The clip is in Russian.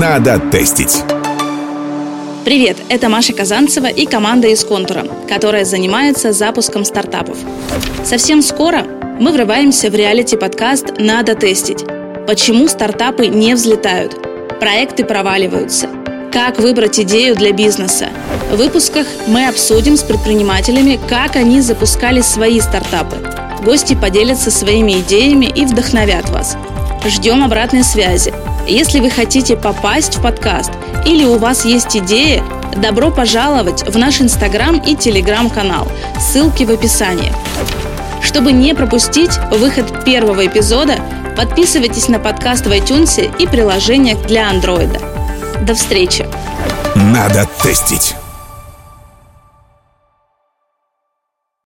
Надо тестить. Привет, это Маша Казанцева и команда из «Контура», которая занимается запуском стартапов. Совсем скоро мы врываемся в реалити-подкаст «Надо тестить». Почему стартапы не взлетают? Проекты проваливаются. Как выбрать идею для бизнеса? В выпусках мы обсудим с предпринимателями, как они запускали свои стартапы. Гости поделятся своими идеями и вдохновят вас. Ждем обратной связи. Если вы хотите попасть в подкаст или у вас есть идеи, добро пожаловать в наш инстаграм и телеграм-канал. Ссылки в описании. Чтобы не пропустить выход первого эпизода, подписывайтесь на подкаст в iTunes и приложениях для андроида. До встречи! Надо тестить.